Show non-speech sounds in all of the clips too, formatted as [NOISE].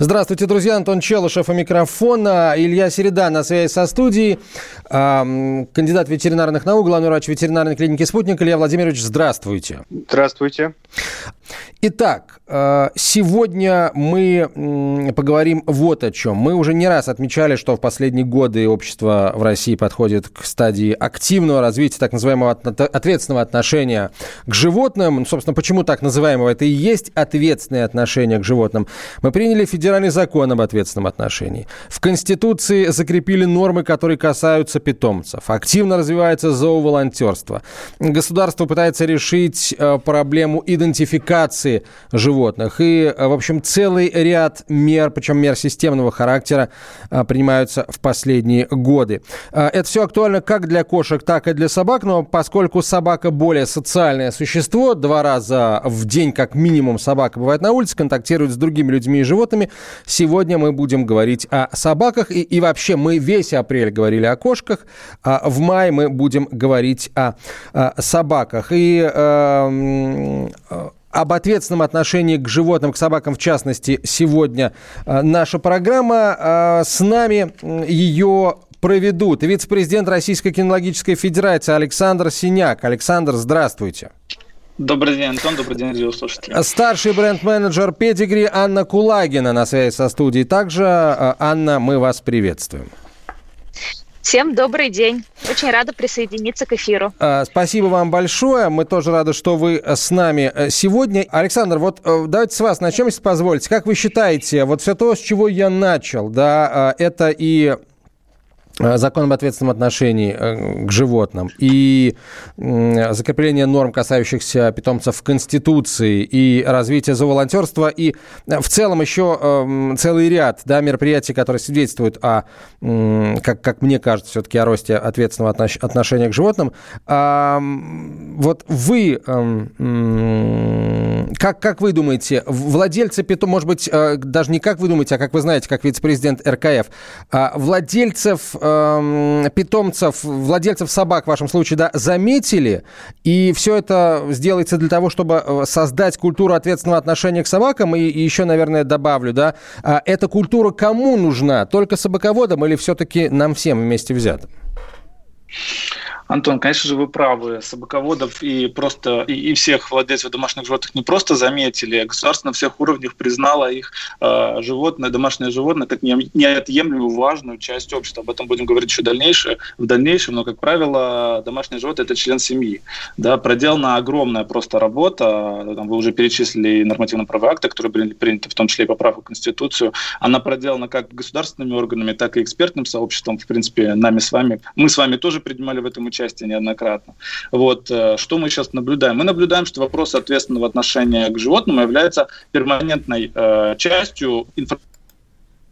Здравствуйте, друзья. Антон Челышев у микрофона. Илья Середа на связи со студией. Кандидат ветеринарных наук, главный врач ветеринарной клиники «Спутник». Илья Владимирович, здравствуйте. Здравствуйте. Итак, э, сегодня мы поговорим вот о чем. Мы уже не раз отмечали, что в последние годы общество в России подходит к стадии активного развития так называемого ответственного отношения к животным. Ну, собственно, почему так называемого? Это и есть ответственное отношение к животным. Мы приняли федеральный закон об ответственном отношении. В Конституции закрепили нормы, которые касаются питомцев. Активно развивается зооволонтерство. Государство пытается решить э, проблему идентификации животных. И, в общем, целый ряд мер, причем мер системного характера, а, принимаются в последние годы. Это все актуально как для кошек, так и для собак, но поскольку собака более социальное существо, два раза в день как минимум собака бывает на улице, контактирует с другими людьми и животными, сегодня мы будем говорить о собаках. И, и вообще мы весь апрель говорили о кошках, а в мае мы будем говорить о, о собаках. И э, об ответственном отношении к животным, к собакам в частности, сегодня э, наша программа. Э, с нами ее проведут вице-президент Российской кинологической федерации Александр Синяк. Александр, здравствуйте. Добрый день, Антон. Добрый день, радиослушатели. Старший бренд-менеджер Педигри Анна Кулагина на связи со студией. Также, э, Анна, мы вас приветствуем. Всем добрый день. Очень рада присоединиться к эфиру. А, спасибо вам большое. Мы тоже рады, что вы с нами э, сегодня. Александр, вот э, давайте с вас начнем, если позволите. Как вы считаете, вот все то, с чего я начал, да, а, это и Э, закон об ответственном отношении э, к животным и закрепление норм, касающихся питомцев в Конституции и развитие зооволонтерства и э, в целом еще эм, целый ряд да, мероприятий, которые свидетельствуют о, как, как мне кажется, все-таки о росте ответственного отношения к животным. Вот вы, эм, как, как вы думаете, владельцы питомцев, может быть, даже не как вы думаете, а как вы знаете, как вице-президент РКФ, а владельцев э, питомцев, владельцев собак в вашем случае, да, заметили, и все это сделается для того, чтобы э, создать культуру ответственного отношения к собакам, и, и еще, наверное, добавлю, да, а эта культура кому нужна? Только собаководам или все-таки нам всем вместе взятым? Антон, конечно же, вы правы. Собаководов и просто и, и всех владельцев домашних животных не просто заметили, а государство на всех уровнях признало их э, животное, домашнее животное как неотъемлемую важную часть общества. Об этом будем говорить еще дальнейшее, в дальнейшем, но, как правило, домашнее животное – это член семьи. Да, проделана огромная просто работа, там вы уже перечислили нормативно-правовые акты, которые были приняты, в том числе и поправку в Конституцию. Она проделана как государственными органами, так и экспертным сообществом, в принципе, нами с вами. Мы с вами тоже принимали в этом участие участие неоднократно. Вот, э, что мы сейчас наблюдаем? Мы наблюдаем, что вопрос ответственного отношения к животному является перманентной э, частью информации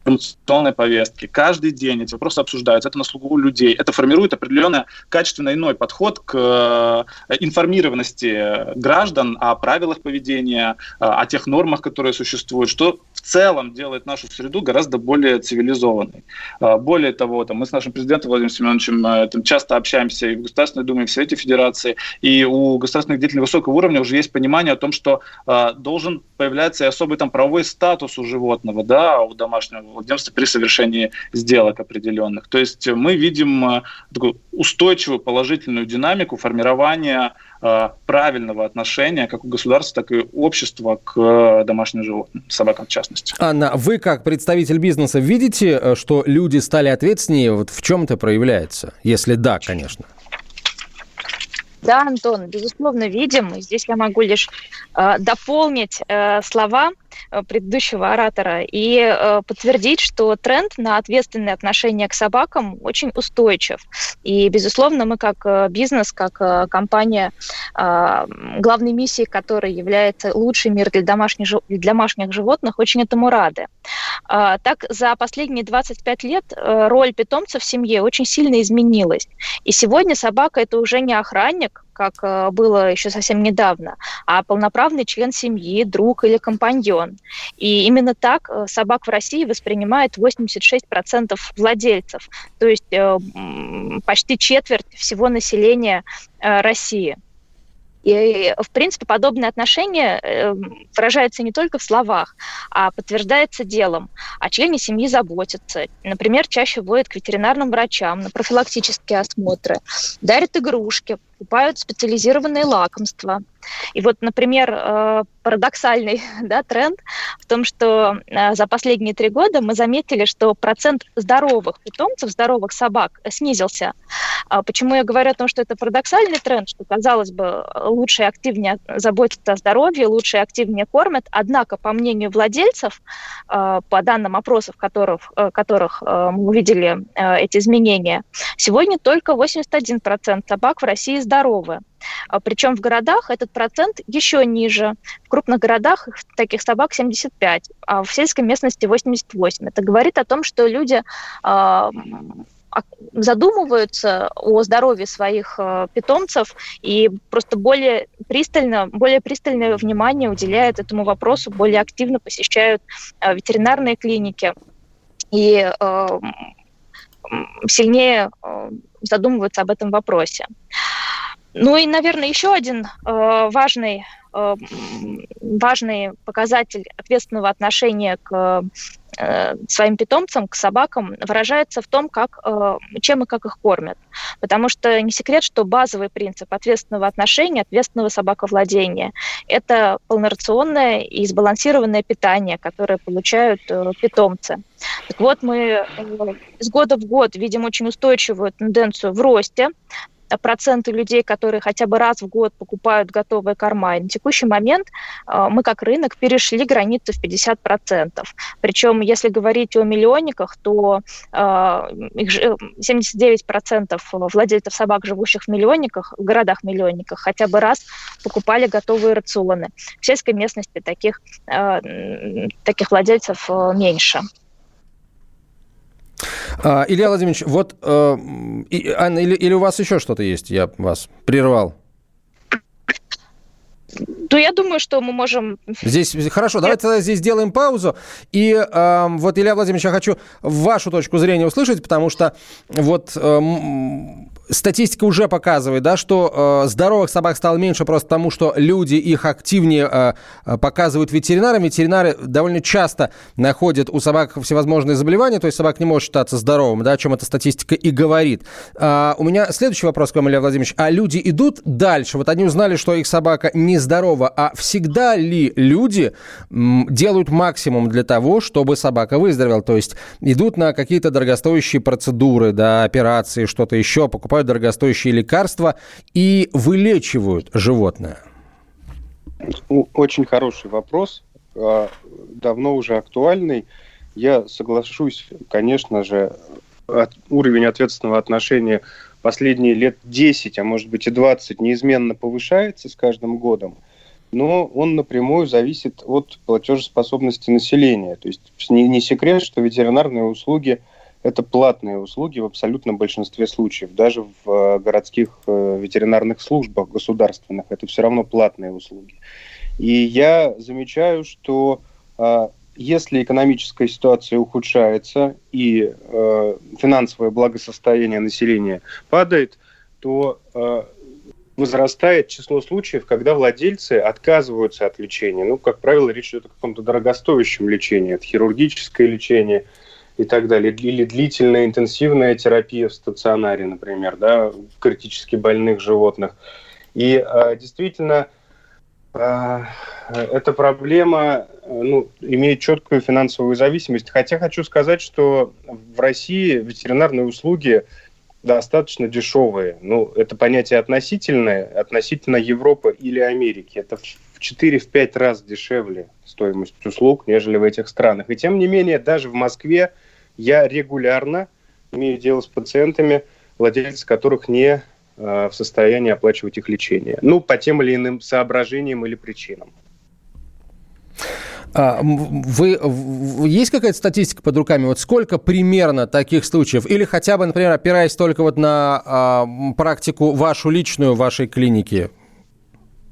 информационной повестки. Каждый день эти вопросы обсуждаются. Это на слугу людей. Это формирует определенный качественно иной подход к э, информированности граждан о правилах поведения, о тех нормах, которые существуют, что целом делает нашу среду гораздо более цивилизованной. А, более того, там, мы с нашим президентом Владимиром Семеновичем э, там, часто общаемся и в Государственной Думе, и в Совете Федерации, и у государственных деятелей высокого уровня уже есть понимание о том, что э, должен появляться и особый там правовой статус у животного, да, у домашнего владельца при совершении сделок определенных. То есть мы видим э, такую устойчивую положительную динамику формирования Э, правильного отношения как у государства, так и общества к э, домашним животным, собакам в частности. Анна, вы как представитель бизнеса видите, что люди стали ответственнее? Вот в чем это проявляется? Если да, конечно. Да, Антон, безусловно, видим. Здесь я могу лишь э, дополнить э, слова предыдущего оратора и э, подтвердить, что тренд на ответственное отношение к собакам очень устойчив. И, безусловно, мы как бизнес, как компания, главной миссией которой является лучший мир для домашних, для домашних животных, очень этому рады. Так, за последние 25 лет роль питомца в семье очень сильно изменилась. И сегодня собака – это уже не охранник, как э, было еще совсем недавно, а полноправный член семьи, друг или компаньон. И именно так э, собак в России воспринимает 86% владельцев, то есть э, почти четверть всего населения России. И, в принципе, подобное отношение эм, выражается не только в словах, а подтверждается делом. О члене семьи заботятся. Например, чаще водят к ветеринарным врачам на профилактические осмотры, дарят игрушки, покупают специализированные лакомства. И вот, например, э, парадоксальный [LAUGHS] да, тренд в том, что э, за последние три года мы заметили, что процент здоровых питомцев, здоровых собак снизился. А почему я говорю о том, что это парадоксальный тренд, что, казалось бы, лучше и активнее заботятся о здоровье, лучше и активнее кормят, однако, по мнению владельцев, э, по данным опросов, которых, которых мы увидели эти изменения, сегодня только 81% собак в России здоровы. А Причем в городах этот процент еще ниже. В крупных городах таких собак 75, а в сельской местности 88. Это говорит о том, что люди а, задумываются о здоровье своих э, питомцев и просто более пристально, более пристальное внимание уделяют этому вопросу, более активно посещают ветеринарные клиники и сильнее задумываются об этом вопросе. Ну и, наверное, еще один э, важный, э, важный показатель ответственного отношения к э, своим питомцам, к собакам, выражается в том, как, э, чем и как их кормят. Потому что не секрет, что базовый принцип ответственного отношения, ответственного собаковладения – это полнорационное и сбалансированное питание, которое получают э, питомцы. Так вот, мы э, из года в год видим очень устойчивую тенденцию в росте проценты людей, которые хотя бы раз в год покупают готовые корма. И на текущий момент э, мы как рынок перешли границу в 50%. Причем, если говорить о миллионниках, то э, их 79% владельцев собак, живущих в миллионниках, в городах-миллионниках, хотя бы раз покупали готовые рационы. В сельской местности таких, э, таких владельцев меньше. А, Илья Владимирович, вот, э, Анна, или, или у вас еще что-то есть? Я вас прервал. Ну, я думаю, что мы можем... Здесь хорошо, давайте тогда здесь сделаем паузу. И э, вот, Илья Владимирович, я хочу вашу точку зрения услышать, потому что вот э, статистика уже показывает, да, что э, здоровых собак стало меньше просто потому, что люди их активнее э, э, показывают ветеринарам. Ветеринары довольно часто находят у собак всевозможные заболевания, то есть собак не может считаться здоровым, да, о чем эта статистика и говорит. А, у меня следующий вопрос к вам, Илья Владимирович. А люди идут дальше? Вот они узнали, что их собака нездорова, а всегда ли люди делают максимум для того, чтобы собака выздоровела? То есть идут на какие-то дорогостоящие процедуры, да, операции, что-то еще, покупают покупают дорогостоящие лекарства и вылечивают животное? Очень хороший вопрос, а, давно уже актуальный. Я соглашусь, конечно же, от, уровень ответственного отношения последние лет 10, а может быть и 20 неизменно повышается с каждым годом, но он напрямую зависит от платежеспособности населения. То есть не, не секрет, что ветеринарные услуги – это платные услуги в абсолютном большинстве случаев. Даже в э, городских э, ветеринарных службах государственных это все равно платные услуги. И я замечаю, что э, если экономическая ситуация ухудшается и финансовое благосостояние населения падает, то возрастает число случаев, когда владельцы отказываются от лечения. Ну, как правило, речь идет о каком-то дорогостоящем лечении, это хирургическое лечение – и так далее. Или длительная интенсивная терапия в стационаре, например, да, критически больных животных. И э, действительно, э, эта проблема ну, имеет четкую финансовую зависимость. Хотя хочу сказать, что в России ветеринарные услуги достаточно дешевые. Ну, это понятие относительное, относительно Европы или Америки. Это в 4-5 раз дешевле стоимость услуг, нежели в этих странах. И тем не менее, даже в Москве я регулярно имею дело с пациентами, владельцы которых не э, в состоянии оплачивать их лечение. Ну, по тем или иным соображениям или причинам. А, вы, есть какая-то статистика под руками? Вот сколько примерно таких случаев? Или хотя бы, например, опираясь только вот на а, практику вашу личную вашей клинике?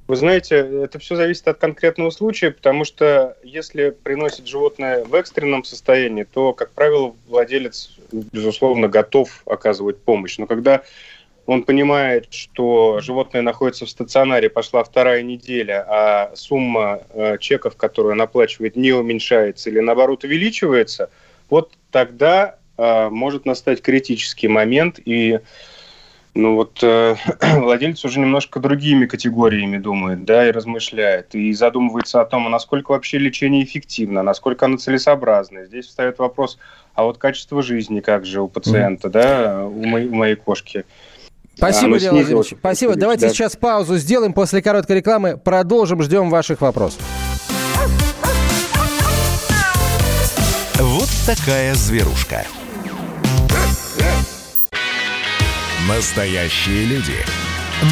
Вы знаете, это все зависит от конкретного случая, потому что если приносит животное в экстренном состоянии, то, как правило, владелец, безусловно, готов оказывать помощь. Но когда он понимает, что животное находится в стационаре, пошла вторая неделя, а сумма э, чеков, которую он оплачивает, не уменьшается или наоборот увеличивается, вот тогда э, может настать критический момент, и ну вот э, [CLEARS THROAT] владелец уже немножко другими категориями думает, да, и размышляет, и задумывается о том, а насколько вообще лечение эффективно, насколько оно целесообразно. Здесь встает вопрос, а вот качество жизни как же у пациента, mm-hmm. да, у моей, у моей кошки. Спасибо, Илья Владимирович. Спасибо. Давайте да. сейчас паузу сделаем. После короткой рекламы продолжим. Ждем ваших вопросов. Вот такая зверушка. Настоящие люди.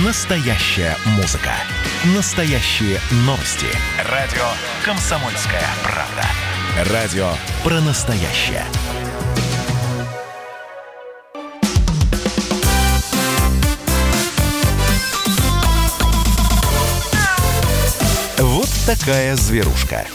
Настоящая музыка. Настоящие новости. Радио «Комсомольская правда». Радио про настоящее. такая зверушка.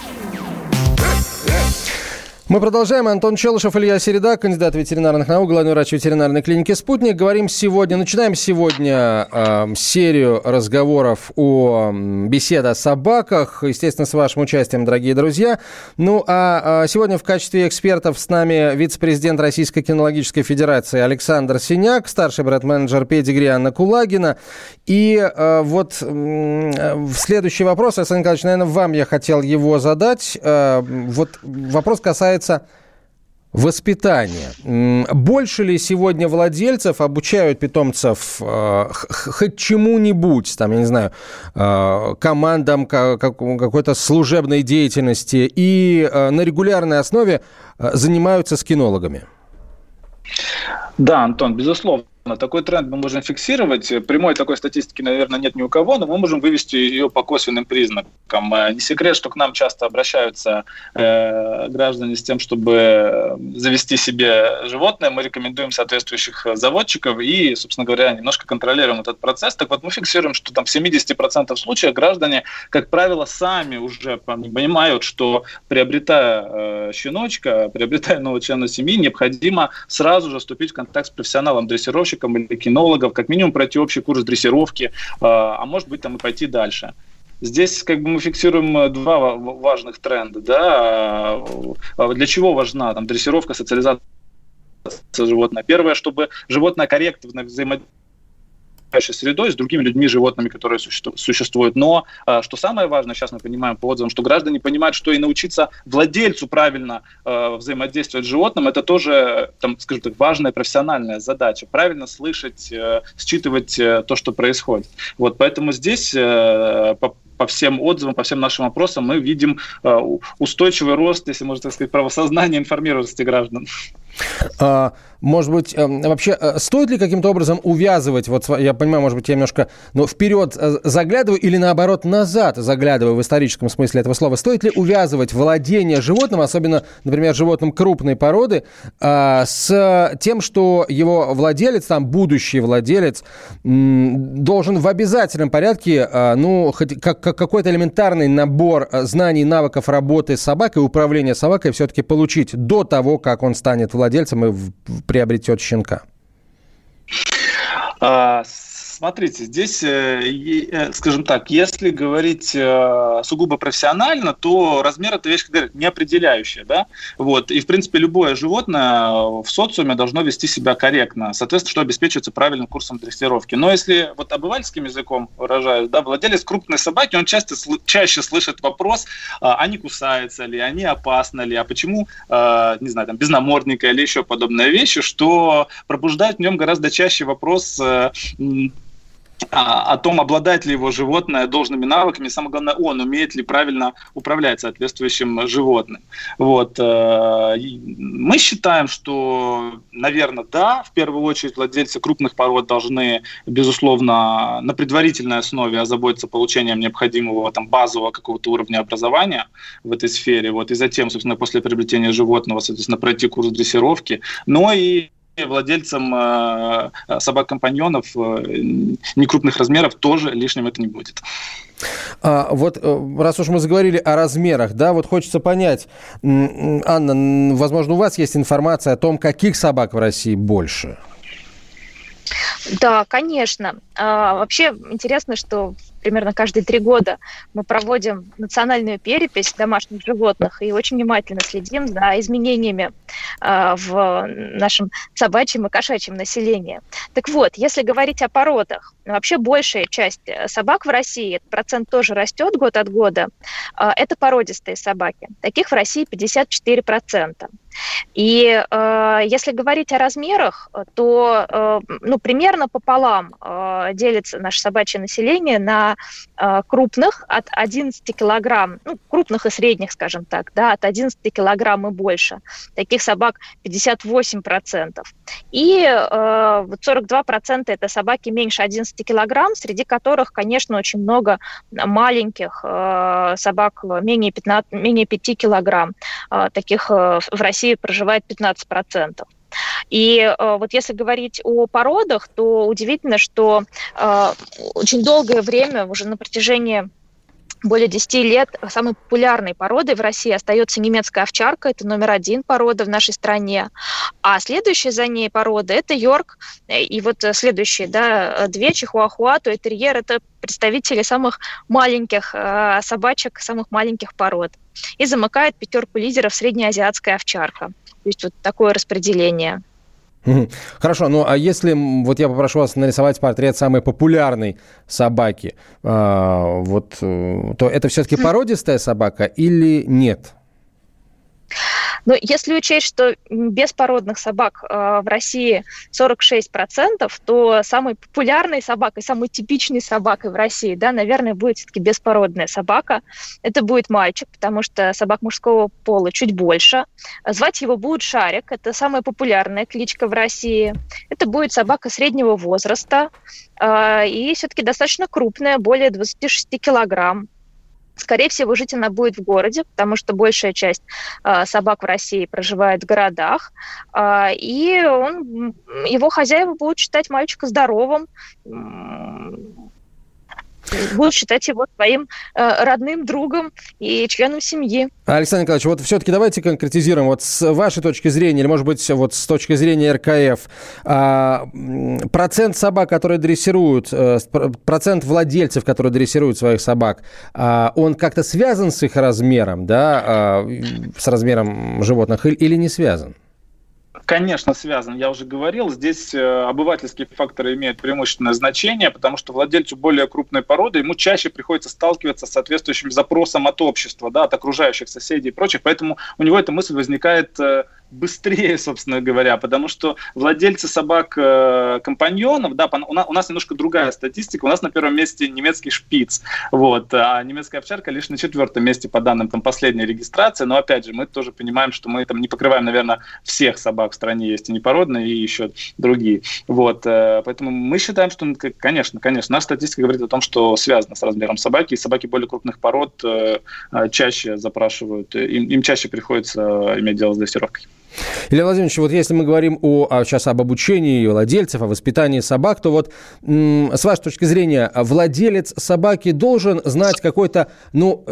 Мы продолжаем. Антон Челышев, Илья Середа, кандидат ветеринарных наук, главный врач ветеринарной клиники «Спутник». Говорим сегодня, начинаем сегодня э, серию разговоров о беседе о собаках, естественно, с вашим участием, дорогие друзья. Ну, а э, сегодня в качестве экспертов с нами вице-президент Российской кинологической федерации Александр Синяк, старший брат-менеджер Педигри Анна Кулагина. И э, вот э, следующий вопрос, Александр Николаевич, наверное, вам я хотел его задать. Э, вот вопрос касается касается воспитания. Больше ли сегодня владельцев обучают питомцев э, хоть чему-нибудь, там, я не знаю, э, командам как, какой-то служебной деятельности и э, на регулярной основе занимаются с кинологами? Да, Антон, безусловно такой тренд мы можем фиксировать. Прямой такой статистики, наверное, нет ни у кого, но мы можем вывести ее по косвенным признакам. Э, не секрет, что к нам часто обращаются э, граждане с тем, чтобы завести себе животное. Мы рекомендуем соответствующих заводчиков и, собственно говоря, немножко контролируем этот процесс. Так вот, мы фиксируем, что там в 70% случаев граждане, как правило, сами уже понимают, что приобретая э, щеночка, приобретая нового члена семьи, необходимо сразу же вступить в контакт с профессионалом дрессировщиком дрессировщиком или кинологов, как минимум пройти общий курс дрессировки, а, а может быть там и пойти дальше. Здесь как бы мы фиксируем э, два важных тренда. Да? А, для чего важна там, дрессировка, социализация животного? Первое, чтобы животное корректно взаимодействовало окружающей средой, с другими людьми, животными, которые существуют. Но, а, что самое важное, сейчас мы понимаем по отзывам, что граждане понимают, что и научиться владельцу правильно э, взаимодействовать с животным, это тоже, там, скажем так, важная профессиональная задача. Правильно слышать, э, считывать э, то, что происходит. Вот, поэтому здесь э, по, по всем отзывам, по всем нашим опросам мы видим э, устойчивый рост, если можно так сказать, правосознания информированности граждан. А, может быть, эм, вообще э, стоит ли каким-то образом увязывать, вот я понимаю, может быть, я немножко ну, вперед э, заглядываю или наоборот назад заглядываю в историческом смысле этого слова, стоит ли увязывать владение животным, особенно, например, животным крупной породы, а, с тем, что его владелец, там, будущий владелец, должен в обязательном порядке, а, ну, хоть как, какой-то элементарный набор э, знаний, навыков работы с собакой, управления собакой все-таки получить до того, как он станет владельцем и приобретет щенка? А, Смотрите, здесь, э, э, скажем так, если говорить э, сугубо профессионально, то размер это вещь не определяющая, да, вот, и, в принципе, любое животное в социуме должно вести себя корректно, соответственно, что обеспечивается правильным курсом дрессировки. Но если вот обывательским языком выражаюсь, да, владелец крупной собаки, он часто, чаще слышит вопрос, а, а не кусается ли, а не опасно ли, а почему, не знаю, там, без намордника или еще подобные вещи, что пробуждает в нем гораздо чаще вопрос о, о том, обладает ли его животное должными навыками, самое главное, он умеет ли правильно управлять соответствующим животным. Вот. Э, мы считаем, что, наверное, да, в первую очередь владельцы крупных пород должны, безусловно, на предварительной основе озаботиться получением необходимого там, базового какого-то уровня образования в этой сфере, вот, и затем, собственно, после приобретения животного, соответственно, пройти курс дрессировки, но и владельцам э, собак-компаньонов э, некрупных размеров тоже лишним это не будет. А, вот э, раз уж мы заговорили о размерах, да, вот хочется понять, Анна, возможно, у вас есть информация о том, каких собак в России больше? Да, конечно. А, вообще интересно, что примерно каждые три года мы проводим национальную перепись домашних животных и очень внимательно следим за изменениями э, в нашем собачьем и кошачьем населении. Так вот, если говорить о породах, вообще большая часть собак в России, этот процент тоже растет год от года, э, это породистые собаки. Таких в России 54%. И э, если говорить о размерах, то э, ну, примерно пополам э, делится наше собачье население на э, крупных от 11 килограмм, ну, крупных и средних, скажем так, да, от 11 килограмм и больше. Таких собак 58%. И э, 42% это собаки меньше 11 килограмм, среди которых, конечно, очень много маленьких э, собак менее, 15, менее 5 килограмм. Э, таких э, в России проживает 15%. И э, вот если говорить о породах, то удивительно, что э, очень долгое время, уже на протяжении более 10 лет самой популярной породой в России остается немецкая овчарка. Это номер один порода в нашей стране. А следующая за ней порода – это Йорк. И вот следующие, да, две, Чихуахуа, то и терьер – это представители самых маленьких э, собачек, самых маленьких пород. И замыкает пятерку лидеров среднеазиатская овчарка. То есть вот такое распределение. Хорошо, ну а если вот я попрошу вас нарисовать портрет самой популярной собаки, э, вот, то это все-таки породистая собака или нет? Но если учесть, что беспородных собак э, в России 46%, то самой популярной собакой, самой типичной собакой в России, да, наверное, будет все-таки беспородная собака. Это будет мальчик, потому что собак мужского пола чуть больше. Звать его будет Шарик, это самая популярная кличка в России. Это будет собака среднего возраста э, и все-таки достаточно крупная, более 26 килограмм. Скорее всего, жить она будет в городе, потому что большая часть э, собак в России проживает в городах, э, и он, его хозяева будут считать мальчика здоровым, будут считать его своим э, родным другом и членом семьи. Александр Николаевич, вот все-таки давайте конкретизируем. Вот с вашей точки зрения, или, может быть, вот с точки зрения РКФ, э, процент собак, которые дрессируют, э, процент владельцев, которые дрессируют своих собак, э, он как-то связан с их размером, да, э, с размером животных или, или не связан? Конечно, связан. Я уже говорил, здесь э, обывательские факторы имеют преимущественное значение, потому что владельцу более крупной породы ему чаще приходится сталкиваться с соответствующим запросом от общества, да, от окружающих соседей и прочих, поэтому у него эта мысль возникает э, быстрее, [LAUGHS] собственно говоря, потому что владельцы собак-компаньонов, э, да, у нас, у нас немножко другая статистика, у нас на первом месте немецкий шпиц, вот, а немецкая овчарка лишь на четвертом месте по данным там последней регистрации, но опять же, мы тоже понимаем, что мы там не покрываем, наверное, всех собак в стране, есть и непородные, и еще другие, вот, э, поэтому мы считаем, что, конечно, конечно, наша статистика говорит о том, что связано с размером собаки, и собаки более крупных пород э, чаще запрашивают, им, им чаще приходится иметь дело с дрессировкой. Илья Владимирович, вот если мы говорим о, а, сейчас об обучении владельцев, о воспитании собак, то вот с вашей точки зрения, владелец собаки должен знать какой-то, ну,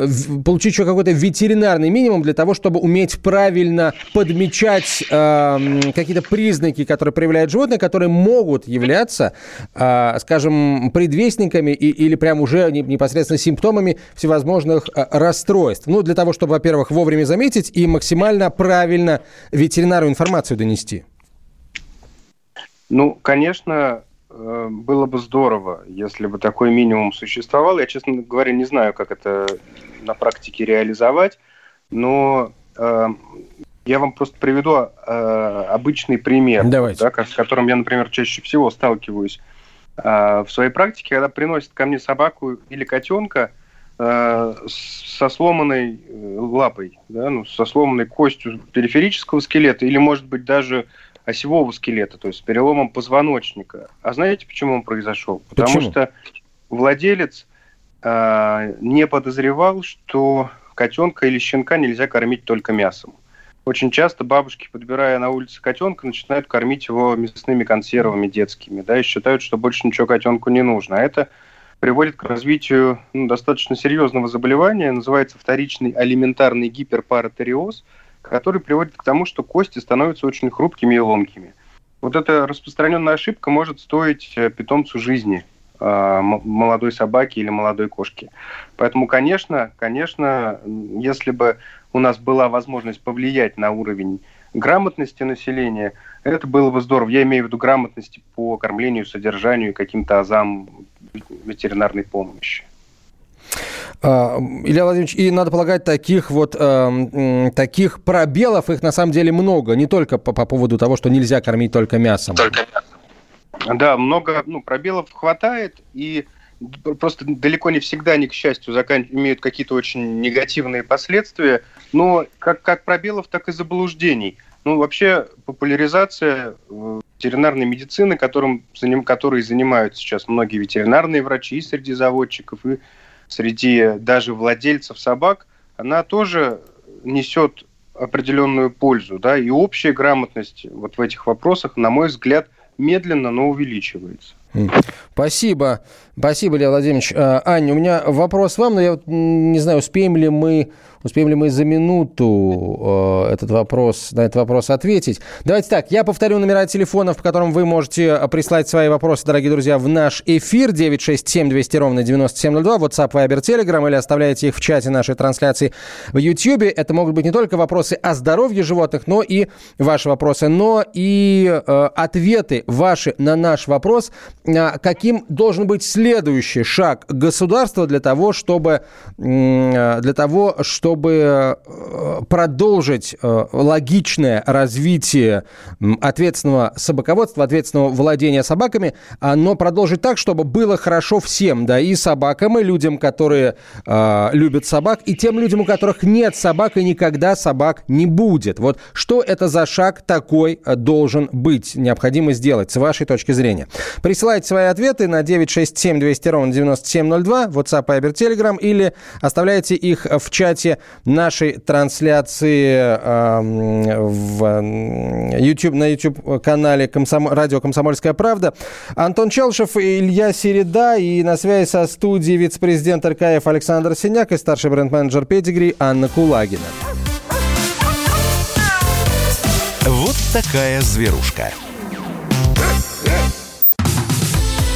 получить еще какой-то ветеринарный минимум для того, чтобы уметь правильно подмечать э, какие-то признаки, которые проявляют животное, которые могут являться, э, скажем, предвестниками и, или прям уже непосредственно симптомами всевозможных э, расстройств. Ну, для того, чтобы, во-первых, вовремя заметить и максимально правильно ветеринарно ветеринару информацию донести? Ну, конечно, э, было бы здорово, если бы такой минимум существовал. Я, честно говоря, не знаю, как это на практике реализовать, но э, я вам просто приведу э, обычный пример, Давайте. Да, с которым я, например, чаще всего сталкиваюсь А, в своей практике, когда приносят ко мне собаку или котенка а, со сломанной э, лапой, да, ну, со сломанной костью периферического скелета или, может быть, даже осевого скелета, то есть с переломом позвоночника. А знаете, почему он произошел? Потому почему? что владелец э, не подозревал, что котенка или щенка нельзя кормить только мясом. Очень часто бабушки, подбирая на улице котенка, начинают кормить его мясными консервами детскими, да, и считают, что больше ничего котенку не нужно. А это приводит к развитию ну, достаточно серьезного заболевания, называется вторичный алиментарный гиперпаратериоз, который приводит к тому, что кости становятся очень хрупкими и ломкими. Вот эта распространенная ошибка может стоить э, питомцу жизни – Э, молодой собаки или молодой кошки. Поэтому, конечно, конечно, если бы у нас была возможность повлиять на уровень грамотности населения, это было бы здорово. Я имею в виду грамотности по кормлению, содержанию и каким-то азам ветеринарной помощи. А, Илья Владимирович, и надо полагать, таких вот э, таких пробелов, их на самом деле много, не только по, по поводу того, что нельзя кормить только мясом. Только мясом. Да, много ну, пробелов хватает, и просто далеко не всегда они, к счастью, закан... имеют какие-то очень негативные последствия, но как, как пробелов, так и заблуждений. Ну, вообще, популяризация э, ветеринарной медицины, которым, которой занимаются сейчас многие ветеринарные врачи и среди заводчиков, и среди даже владельцев собак, она тоже несет определенную пользу, да, и общая грамотность вот в этих вопросах, на мой взгляд, медленно, но увеличивается. Спасибо. Спасибо, Илья Владимирович. А, Аня, у меня вопрос вам, но я вот не знаю, успеем ли мы Успеем ли мы за минуту э, этот вопрос, на этот вопрос ответить? Давайте так, я повторю номера телефонов, по которым вы можете э, прислать свои вопросы, дорогие друзья, в наш эфир 967 200 ровно 9702, WhatsApp, Viber, Telegram, или оставляйте их в чате нашей трансляции в YouTube. Это могут быть не только вопросы о здоровье животных, но и ваши вопросы, но и э, ответы ваши на наш вопрос, э, каким должен быть следующий шаг государства для того, чтобы, э, для того, чтобы э, продолжить э, логичное развитие ответственного собаководства, ответственного владения собаками, а, но продолжить так, чтобы было хорошо всем, да, и собакам, и людям, которые любят собак, и тем людям, у которых нет собак и никогда собак не будет. Вот что это за шаг такой э, должен быть, необходимо сделать, с вашей точки зрения? Присылайте свои ответы на 967 200 ровно 9702, WhatsApp, Viber, Telegram, или оставляйте их в чате нашей трансляции э, в YouTube, на YouTube-канале Комсом... «Радио Комсомольская правда». Антон Челшев, Илья Середа и на связи со студией вице-президент РКФ Александр Синяк и старший бренд-менеджер «Педигри» Анна Кулагина. Вот такая зверушка.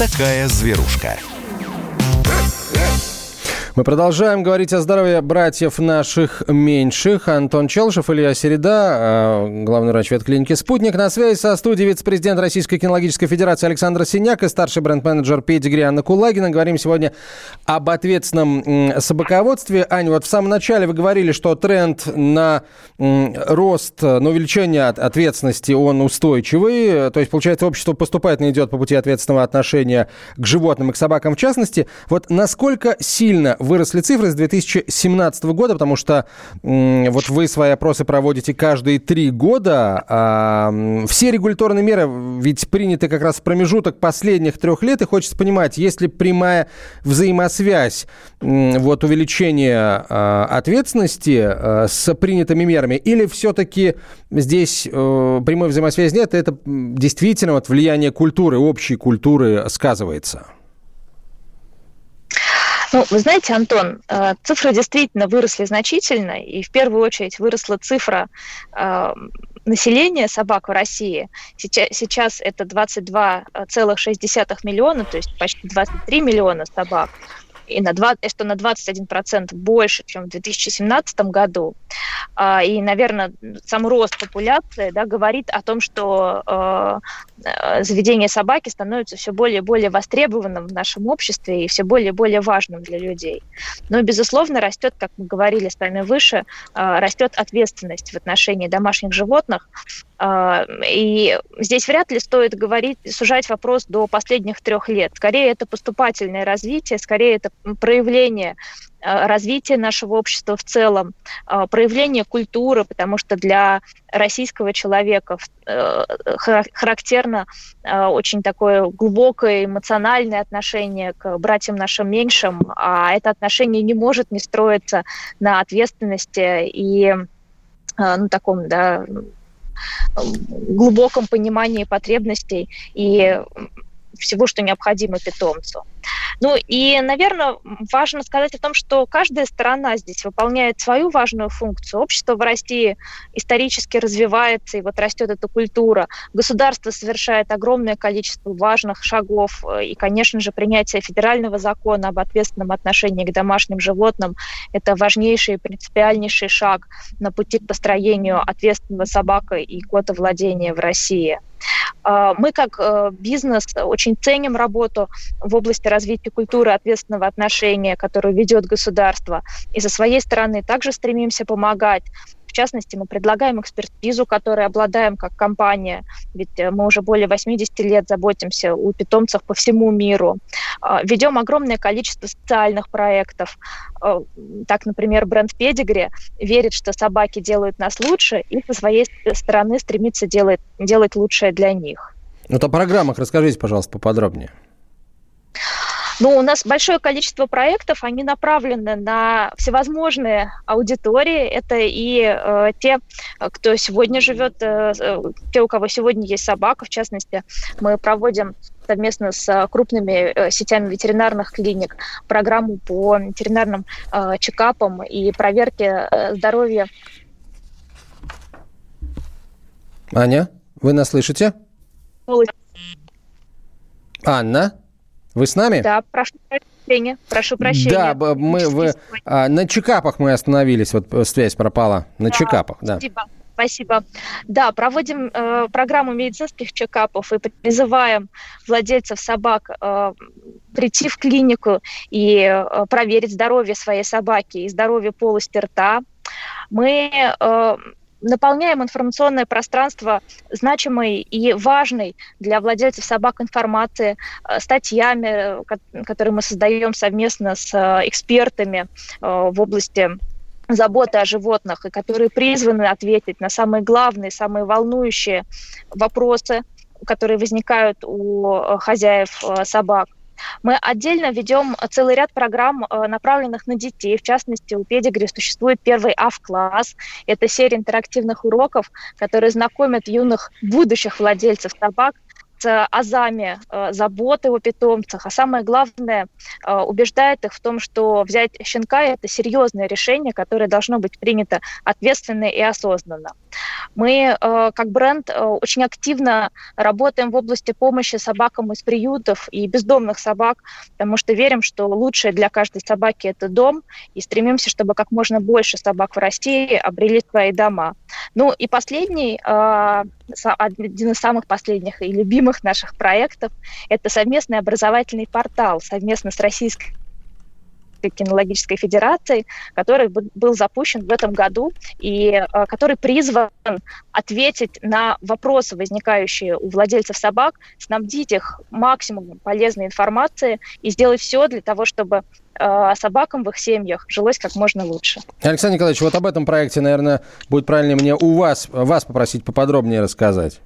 Такая зверушка. Мы продолжаем говорить о здоровье братьев наших меньших. Антон Челшев, Илья Середа, а, главный врач ветклиники «Спутник». На связи со студией вице-президент Российской кинологической федерации Александр Синяк и старший бренд-менеджер Педигри Анна Кулагина. Говорим сегодня об ответственном собаководстве. Аня, вот в самом начале вы говорили, что тренд на рост, на увеличение ответственности, он устойчивый. То есть, получается, общество поступательно идет по пути ответственного отношения к животным и к собакам в частности. Вот насколько сильно выросли цифры с 2017 года, потому что вот вы свои опросы проводите каждые три года. А, все регуляторные меры ведь приняты как раз в промежуток последних трех лет, и хочется понимать, есть ли прямая взаимосвязь вот увеличения а, ответственности а, с принятыми мерами, или все-таки здесь э, прямой взаимосвязи нет, это действительно вот влияние культуры, общей культуры сказывается? Ну, вы знаете, Антон, э, цифры действительно выросли значительно, и в первую очередь выросла цифра э, население собак в России, сейчас, сейчас это 22,6 миллиона, то есть почти 23 миллиона собак, и на 2, что на 21% больше, чем в 2017 году. А, и, наверное, сам рост популяции да, говорит о том, что а, э, заведение собаки становится все более и более востребованным в нашем обществе и все более и более важным для людей. Но, безусловно, растет, как мы говорили с вами выше, растет ответственность в отношении домашних животных, и здесь вряд ли стоит говорить, сужать вопрос до последних трех лет. Скорее, это поступательное развитие, скорее, это проявление Э, развитие нашего общества в целом, э, проявление культуры, потому что для российского человека э, характерно очень такое глубокое эмоциональное отношение к братьям нашим меньшим, а это отношение не может не строиться на ответственности и ну, таком, да, глубоком понимании потребностей и всего, что необходимо питомцу. Ну и, наверное, важно сказать о том, что каждая сторона здесь выполняет свою важную функцию. Общество в России исторически развивается, и вот растет эта культура. Государство совершает огромное количество важных шагов, и, конечно же, принятие федерального закона об ответственном отношении к домашним животным – это важнейший и принципиальнейший шаг на пути к построению ответственного собакой и котовладения в России. А, мы как э, бизнес очень ценим работу в области развития культуры ответственного отношения, которую ведет государство. И со своей стороны также стремимся помогать частности, мы предлагаем экспертизу, которой обладаем как компания, ведь э, мы уже более 80 лет заботимся о питомцах по всему миру. А, ведем огромное количество социальных проектов. А, так, например, бренд Pedigree верит, что собаки делают нас лучше, и со своей стороны стремится делать, делать лучшее для них. Вот о программах расскажите, пожалуйста, поподробнее. Ну, у нас большое количество проектов, они направлены на всевозможные аудитории. Это и э, те, кто сегодня живет, э, э, те, у кого сегодня есть собака, в частности, мы проводим совместно с крупными э, сетями ветеринарных клиник программу по ветеринарным э, чекапам и проверке э, здоровья. Аня, вы нас слышите? Анна? Вы с нами? Да, прошу прощения. Прошу прощения. Да, мы в, а, на чекапах мы остановились, вот э, связь пропала. На да, чекапах, да. Спасибо. Спасибо. Да, проводим э, программу медицинских чекапов и призываем владельцев собак э, прийти в клинику и э, проверить здоровье своей собаки и здоровье полости рта. Мы э, наполняем информационное пространство значимой и важной для владельцев собак информации, э, статьями, э, которые мы создаем совместно с э, экспертами в области заботы о животных, и которые призваны ответить на самые главные, самые волнующие вопросы, которые возникают у хозяев собак. Мы отдельно ведем целый ряд программ, э, направленных на детей. В частности, у Педигри существует первый АВ-класс. Это серия интерактивных уроков, которые знакомят юных будущих владельцев собак с азами э, заботы о питомцах, а самое главное, э, убеждает их в том, что взять щенка – это серьезное решение, которое должно быть принято ответственно и осознанно. Мы, э, как бренд, очень активно работаем в области помощи собакам из приютов и бездомных собак, потому что верим, что лучшее для каждой собаки – это дом, и стремимся, чтобы как можно больше собак в России обрели свои дома. Ну и последний, один из самых последних и любимых наших проектов. Это совместный образовательный портал совместно с Российской кинологической федерацией, который был запущен в этом году и э, который призван ответить на вопросы, возникающие у владельцев собак, снабдить их максимумом полезной информации и сделать все для того, чтобы э, собакам в их семьях жилось как можно лучше. Александр Николаевич, вот об этом проекте, наверное, будет правильно мне у вас, вас попросить поподробнее рассказать.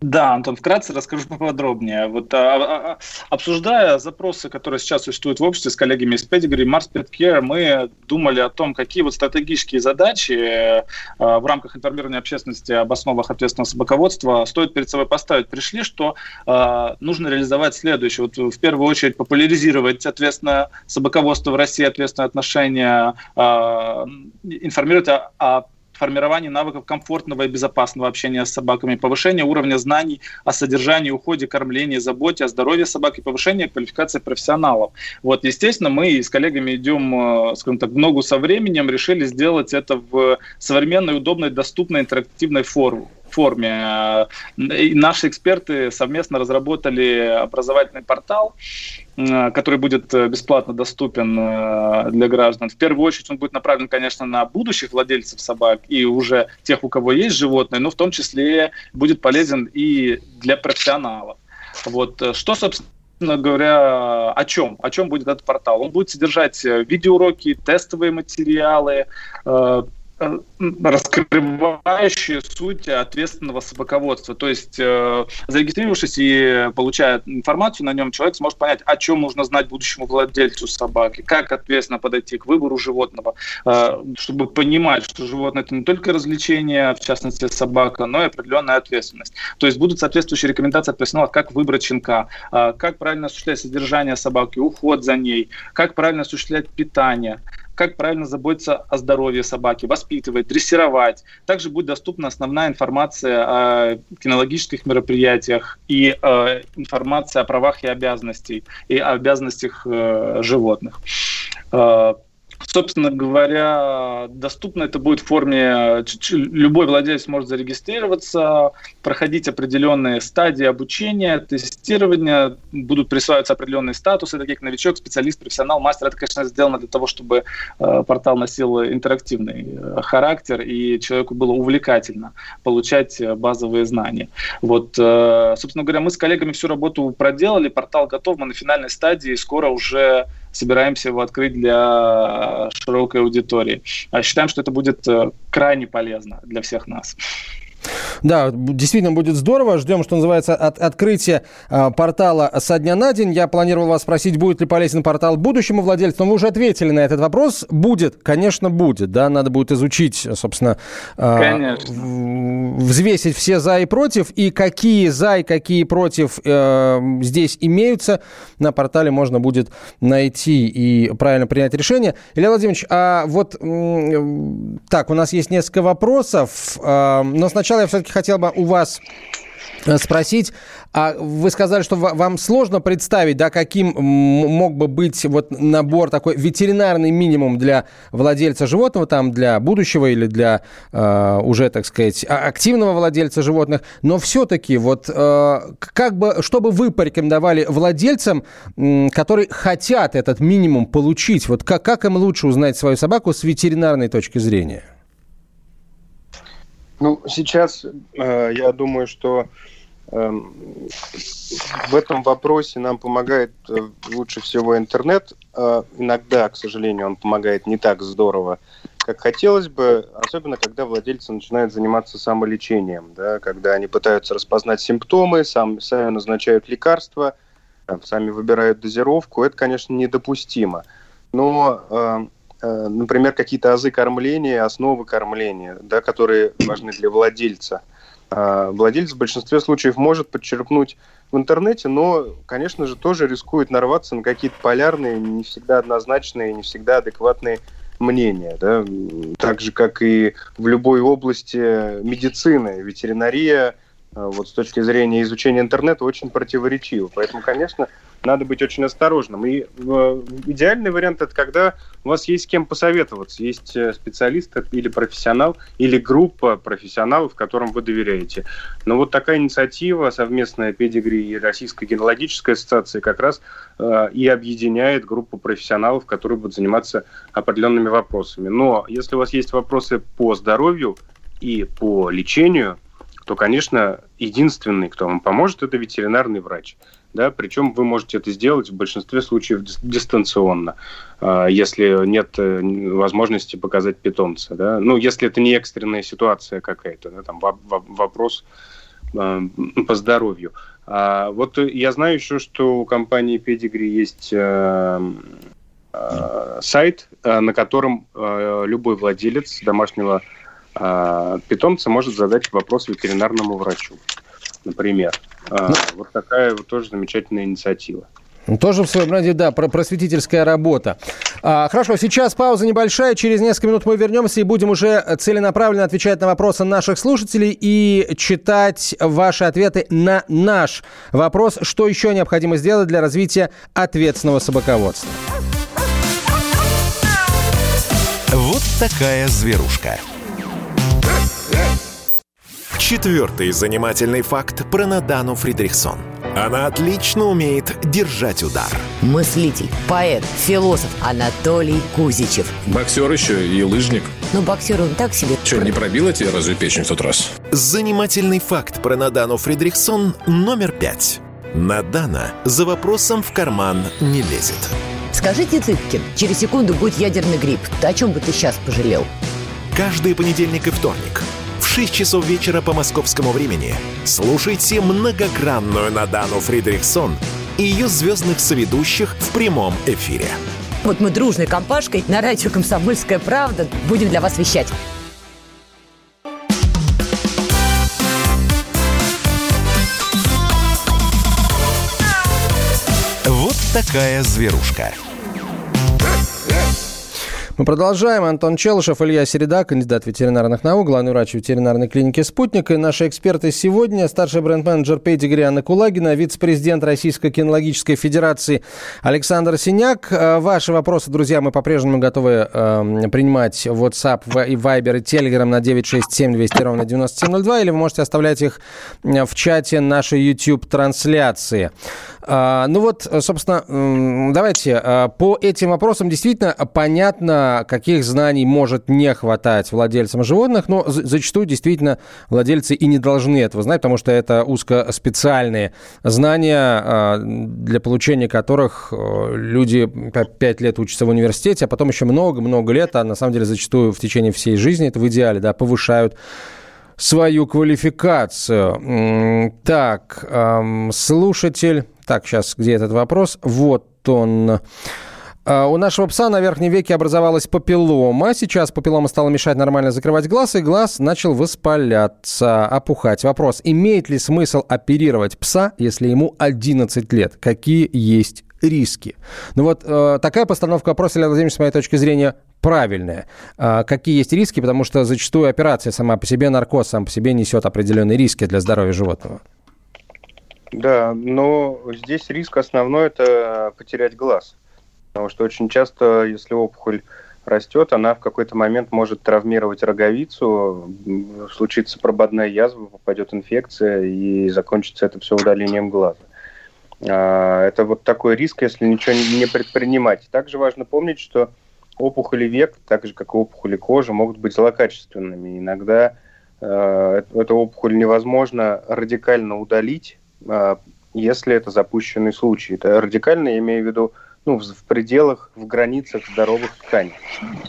Да, Антон, вкратце расскажу [LAUGHS] поподробнее. Вот а, а, а, обсуждая запросы, которые сейчас существуют в обществе с коллегами из Pedigree, Mars Pet Care, мы думали о том, какие вот стратегические задачи а, в рамках информирования общественности об основах ответственного собаководства стоит перед собой поставить. Пришли, что а, нужно реализовать следующее. Вот в первую очередь популяризировать ответственное собаководство в России, ответственное отношение, а, информировать о, о формирование навыков комфортного и безопасного общения с собаками, повышение уровня знаний о содержании, уходе, кормлении, заботе о здоровье собак и повышение квалификации профессионалов. Вот, естественно, мы с коллегами идем, э, скажем так, в ногу со временем, решили сделать это в современной, удобной, доступной, интерактивной форме форме. И наши эксперты совместно разработали образовательный портал, э, который будет э, бесплатно доступен э, для граждан. В первую очередь он будет направлен, конечно, на будущих владельцев собак и уже тех, у кого есть животные, но в том числе будет полезен и для профессионалов. Вот. Что, собственно, говоря, о чем? О чем будет этот портал? Он будет содержать видеоуроки, тестовые материалы, Э, раскрывающие суть ответственного собаководства. То есть, э, зарегистрировавшись и получая информацию на нем, человек сможет понять, о чем нужно знать будущему владельцу собаки, как ответственно подойти к выбору животного, э, чтобы понимать, что животное это не только развлечение, в частности собака, но и определенная ответственность. То есть будут соответствующие рекомендации от персонала, как выбрать щенка, э, как правильно осуществлять содержание собаки, уход за ней, как правильно осуществлять питание, как правильно заботиться о здоровье собаки, воспитывать, дрессировать. Также будет доступна основная информация о кинологических мероприятиях и э, информация о правах и обязанностях и обязанностях э, животных. Собственно говоря, доступно это будет в форме, любой владелец может зарегистрироваться, проходить определенные стадии обучения, тестирования, будут присваиваться определенные статусы, такие как новичок, специалист, профессионал, мастер. Это, конечно, сделано для того, чтобы э, портал носил интерактивный э, характер и человеку было увлекательно получать э, базовые знания. Вот, собственно говоря, мы с коллегами всю работу проделали, портал готов, мы на финальной стадии, скоро уже собираемся его открыть для широкой аудитории. А считаем, что это будет э, крайне полезно для всех нас. Да, действительно будет здорово. Ждем, что называется, от открытия э, портала со дня на день. Я планировал вас спросить, будет ли полезен портал будущему владельцу, но вы уже ответили на этот вопрос. Будет, конечно, будет. Да, надо будет изучить, собственно, э, взвесить все за и против, и какие за и какие против э, здесь имеются, на портале можно будет найти и правильно принять решение. Илья Владимирович, а вот так, у нас есть несколько вопросов, э, но сначала сначала я все-таки хотел бы у вас э, спросить, а вы сказали, что вам сложно представить, да, каким мог бы быть вот набор такой ветеринарный минимум для владельца животного, там для будущего или для э, уже, так сказать, а, активного владельца животных. Но все-таки вот э, как бы, что бы вы порекомендовали владельцам, э, которые хотят этот минимум получить, вот как, как им лучше узнать свою собаку с ветеринарной точки зрения? Ну, сейчас э, я думаю, что э, в этом вопросе нам помогает э, лучше всего интернет. Э, иногда, к сожалению, он помогает не так здорово, как хотелось бы, особенно когда владельцы начинают заниматься самолечением, да, когда они пытаются распознать симптомы, сам, сами назначают лекарства, там, сами выбирают дозировку. Это, конечно, недопустимо. Но э, Э, например, какие-то азы кормления, основы кормления, да, которые важны для владельца. А, владелец в большинстве случаев может подчеркнуть в интернете, но, конечно же, тоже рискует нарваться на какие-то полярные, не всегда однозначные, не всегда адекватные мнения. Да? Так же, как и в любой области медицины, ветеринария, э, вот с точки зрения изучения интернета, очень противоречива. Поэтому, конечно, надо быть очень осторожным. И э, идеальный вариант это когда у вас есть с кем посоветоваться, есть э, специалист или профессионал, или группа профессионалов, которым вы доверяете. Но вот такая инициатива, совместная педигри и Российская генеалогическая ассоциация как раз э, и объединяет группу профессионалов, которые будут заниматься определенными вопросами. Но если у вас есть вопросы по здоровью и по лечению, то, конечно, единственный, кто вам поможет, это ветеринарный врач да, причем вы можете это сделать в большинстве случаев дистанционно, а, если нет э, возможности показать питомца, да, ну, если это не экстренная ситуация какая-то, да, там вопрос а, по здоровью. А вот я знаю еще, что у компании Pedigree есть э, э, сайт, на котором любой владелец домашнего питомца может задать вопрос ветеринарному врачу, например. А, ну, вот такая вот тоже замечательная инициатива. Тоже в своем роде, да, про просветительская работа. А, хорошо, сейчас пауза небольшая. Через несколько минут мы вернемся и будем уже целенаправленно отвечать на вопросы наших слушателей и читать ваши ответы на наш вопрос, что еще необходимо сделать для развития ответственного собаководства. Вот такая зверушка. Четвертый занимательный факт про Надану Фридрихсон. Она отлично умеет держать удар. Мыслитель, поэт, философ Анатолий Кузичев. Боксер еще и лыжник. Ну, боксер он так себе. Че, не пробила тебе разве печень в тот раз? Занимательный факт про Надану Фридрихсон номер пять. Надана за вопросом в карман не лезет. Скажите, Цыпкин, через секунду будет ядерный грипп. О чем бы ты сейчас пожалел? Каждый понедельник и вторник в 6 часов вечера по московскому времени слушайте многогранную Надану Фридрихсон и ее звездных соведущих в прямом эфире. Вот мы дружной компашкой на радио «Комсомольская правда» будем для вас вещать. Вот такая зверушка. Мы продолжаем. Антон Челышев, Илья Середа, кандидат ветеринарных наук, главный врач ветеринарной клиники «Спутник». И наши эксперты сегодня старший бренд-менеджер Педигри Анна Кулагина, вице-президент Российской кинологической федерации Александр Синяк. Э, ваши вопросы, друзья, мы по-прежнему готовы э, принимать WhatsApp, Viber и Telegram на 967 200 ровно 9702, или вы можете оставлять их в чате нашей YouTube-трансляции. Э, ну вот, собственно, э, давайте э, по этим вопросам действительно понятно, каких знаний может не хватать владельцам животных, но зачастую действительно владельцы и не должны этого знать, потому что это узкоспециальные знания, а, для получения которых э, люди 5 лет учатся в университете, а потом еще много-много лет, а на самом деле зачастую в течение всей жизни, это в идеале, да, повышают свою квалификацию. Так, слушатель... Так, сейчас, где этот вопрос? Вот он... А, у нашего пса на верхнем веке образовалась папиллома. Сейчас папиллома стала мешать нормально закрывать глаз, и глаз начал воспаляться, опухать. Вопрос, имеет ли смысл оперировать пса, если ему 11 лет? Какие есть риски? Ну вот э, такая постановка вопроса, Илья Владимирович, с моей точки зрения, правильная. Э, какие есть риски? Потому что зачастую операция сама по себе, наркоз сам по себе несет определенные риски для здоровья животного. Да, но здесь риск основной – это потерять глаз. Потому что очень часто, если опухоль растет, она в какой-то момент может травмировать роговицу, случится прободная язва, попадет инфекция, и закончится это все удалением глаза. А, это вот такой риск, если ничего не предпринимать. Также важно помнить, что опухоли век, так же как и опухоли кожи, могут быть злокачественными. Иногда э, эту опухоль невозможно радикально удалить, э, если это запущенный случай. Это радикально, я имею в виду, ну, в пределах, в границах здоровых тканей.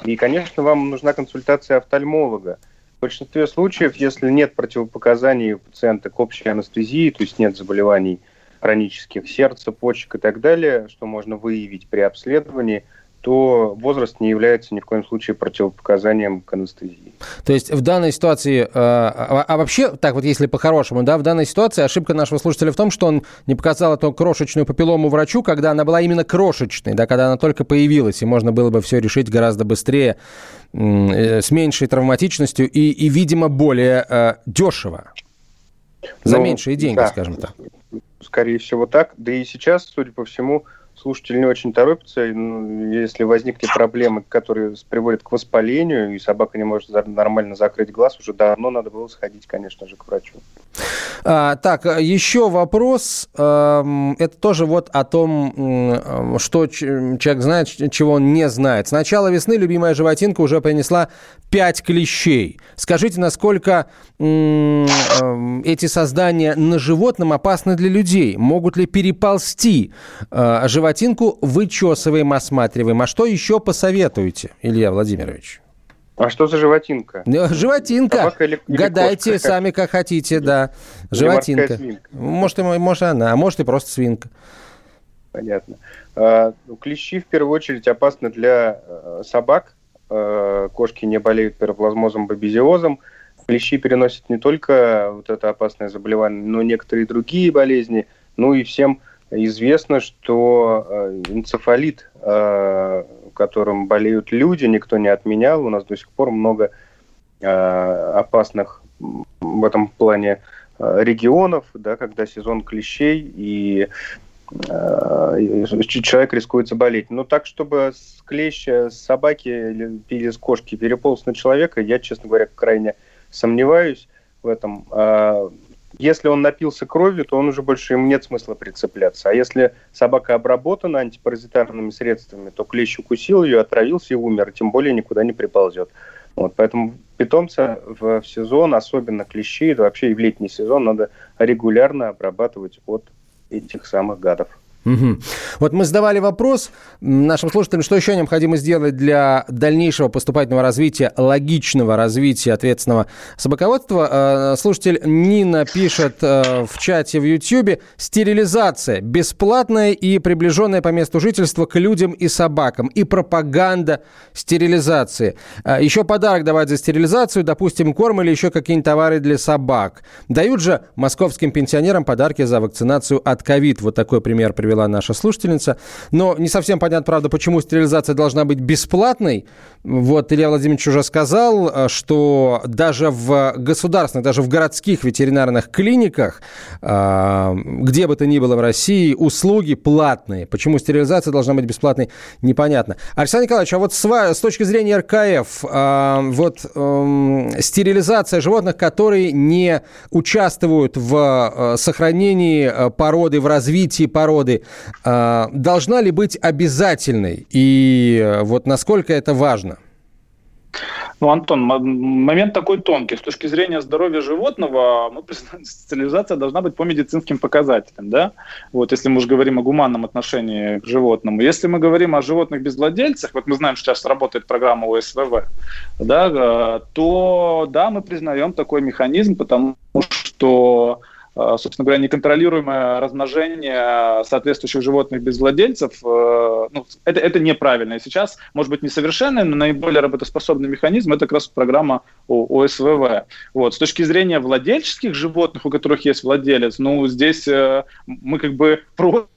И, конечно, вам нужна консультация офтальмолога. В большинстве случаев, если нет противопоказаний у пациента к общей анестезии, то есть нет заболеваний хронических сердца, почек и так далее, что можно выявить при обследовании – то возраст не является ни в коем случае противопоказанием к анестезии. То есть в данной ситуации, э, а, а вообще, так вот если по-хорошему, да, в данной ситуации ошибка нашего слушателя в том, что он не показал эту крошечную папиллому врачу, когда она была именно крошечной, да, когда она только появилась, и можно было бы все решить гораздо быстрее, э, с меньшей травматичностью и, и видимо, более э, дешево. За ну, меньшие деньги, да, скажем так. Скорее всего так. Да и сейчас, судя по всему, слушатель не очень торопится. Ну, если возникли проблемы, которые приводят к воспалению, и собака не может нормально закрыть глаз, уже давно надо было сходить, конечно же, к врачу. А, так, еще вопрос. Это тоже вот о том, что человек знает, чего он не знает. С начала весны любимая животинка уже принесла 5 клещей. Скажите, насколько эти создания на животном опасны для людей? Могут ли переползти? А, животинку вычесываем, осматриваем. А что еще посоветуете, Илья Владимирович? А что за животинка? [LAUGHS] Ну, животинка. или, или Гадайте кошка? сами, как хотите, да. Животинка. Может, и, может, она, а может и просто свинка. Понятно. А, ну, клещи в первую очередь опасны для э, собак. А, кошки не болеют пироплазмозом, бабезиозом. Клещи переносят не только вот это опасное заболевание, но и некоторые другие болезни. Ну и всем известно, что э, энцефалит э, которым болеют люди, никто не отменял. У нас до сих пор много э, опасных в этом плане регионов, да, когда сезон клещей и человек рискует заболеть. Но так, чтобы с клеща, с собаки или с кошки переполз на человека, я, честно говоря, крайне сомневаюсь в этом. Если он напился кровью, то он уже больше ему нет смысла прицепляться. А если собака обработана антипаразитарными средствами, то клещ укусил ее, отравился и умер, тем более никуда не приползет. Вот, поэтому питомца в сезон, особенно клещи, да вообще и в летний сезон, надо регулярно обрабатывать от этих самых гадов. Угу. Вот мы задавали вопрос нашим слушателям, что еще необходимо сделать для дальнейшего поступательного развития, логичного развития ответственного собаководства. Э, слушатель Нина пишет э, в чате в YouTube, стерилизация бесплатная и приближенная по месту жительства к людям и собакам, и пропаганда стерилизации. Э, еще подарок давать за стерилизацию, допустим, корм или еще какие-нибудь товары для собак. Дают же московским пенсионерам подарки за вакцинацию от ковид. Вот такой пример привел привела наша слушательница. Но не совсем понятно, правда, почему стерилизация должна быть бесплатной. Вот Илья Владимирович уже сказал, э, что даже в государственных, даже в городских ветеринарных клиниках, э, где бы то ни было в России, услуги платные. Почему стерилизация должна быть бесплатной, непонятно. Александр Николаевич, а вот с, точки зрения РКФ, э, вот эм, стерилизация животных, которые не участвуют в сохранении породы, в развитии породы, э, должна ли быть обязательной? И э, вот насколько это важно? Ну, Антон, момент такой тонкий. С точки зрения здоровья животного, мы [LAUGHS] признаем, стерилизация должна быть по медицинским показателям, да? Вот, если мы уже говорим о гуманном отношении к животному. Если мы говорим о животных без владельцев, вот мы знаем, что сейчас работает программа ОСВВ, да, э, то, да, мы признаем такой механизм, потому что собственно говоря, неконтролируемое размножение соответствующих животных без владельцев, э, ну, это, это неправильно. И сейчас, может быть, несовершенный, но наиболее работоспособный механизм – это как раз программа ОСВВ. Вот. С точки зрения владельческих животных, у которых есть владелец, ну, здесь э, мы как бы про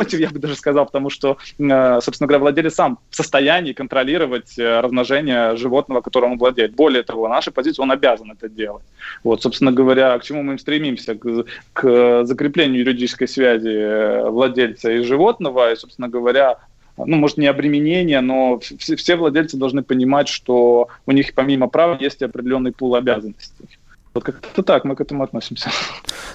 против, я бы даже сказал, потому что, э, собственно говоря, владелец сам в состоянии контролировать э, размножение животного, которым он владеет. Более того, наша позиция, он обязан это делать. Вот, собственно говоря, к чему мы стремимся? К, к закреплению юридической связи э, владельца и животного, и, собственно говоря, ну, может, не обременение, но все, все владельцы должны понимать, что у них помимо прав есть определенный пул обязанностей. Вот как-то так мы к этому относимся.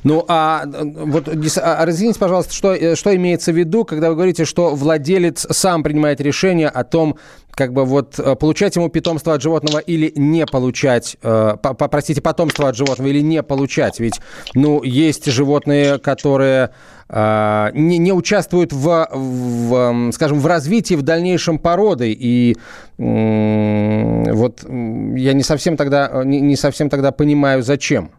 Ну, а вот а, разъясните, пожалуйста, что, э, что имеется в виду, когда вы говорите, что владелец сам принимает решение о том, как бы вот э, получать ему питомство от животного или не получать, э, простите, потомство от животного или не получать. Ведь, ну, есть животные, которые э, не, не участвуют в, в, скажем, в развитии в дальнейшем породы. И э, вот я не совсем тогда, не, не совсем тогда понимаю, зачем.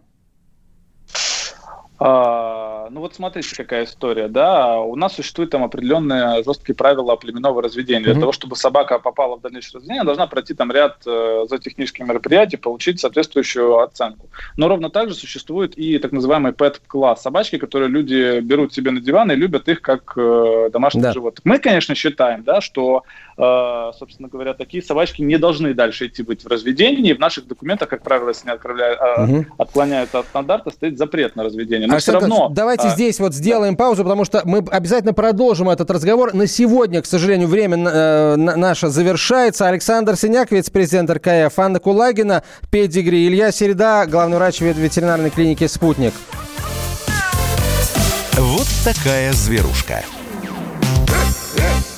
А, ну вот смотрите, какая история, да, у нас существуют там определенные жесткие правила племенного разведения. Mm-hmm. Для того, чтобы собака попала в дальнейшее разведение, она должна пройти там ряд э, зоотехнических мероприятий, получить соответствующую оценку. Но ровно так же существует и так называемый pet-класс собачки, которые люди берут себе на диван и любят их как э, домашних да. животных. Мы, конечно, считаем, да, что собственно говоря, такие собачки не должны дальше идти быть в разведении. В наших документах, как правило, если не отправляют, угу. отклоняются от стандарта, стоит запрет на разведение. Но а все равно... Давайте а... здесь вот сделаем паузу, потому что мы обязательно продолжим этот разговор. На сегодня, к сожалению, время э, наше завершается. Александр Синяк, вице-президент РКФ, Анна Кулагина, педигри, Илья Середа, главный врач ветеринарной клиники «Спутник». Вот такая зверушка.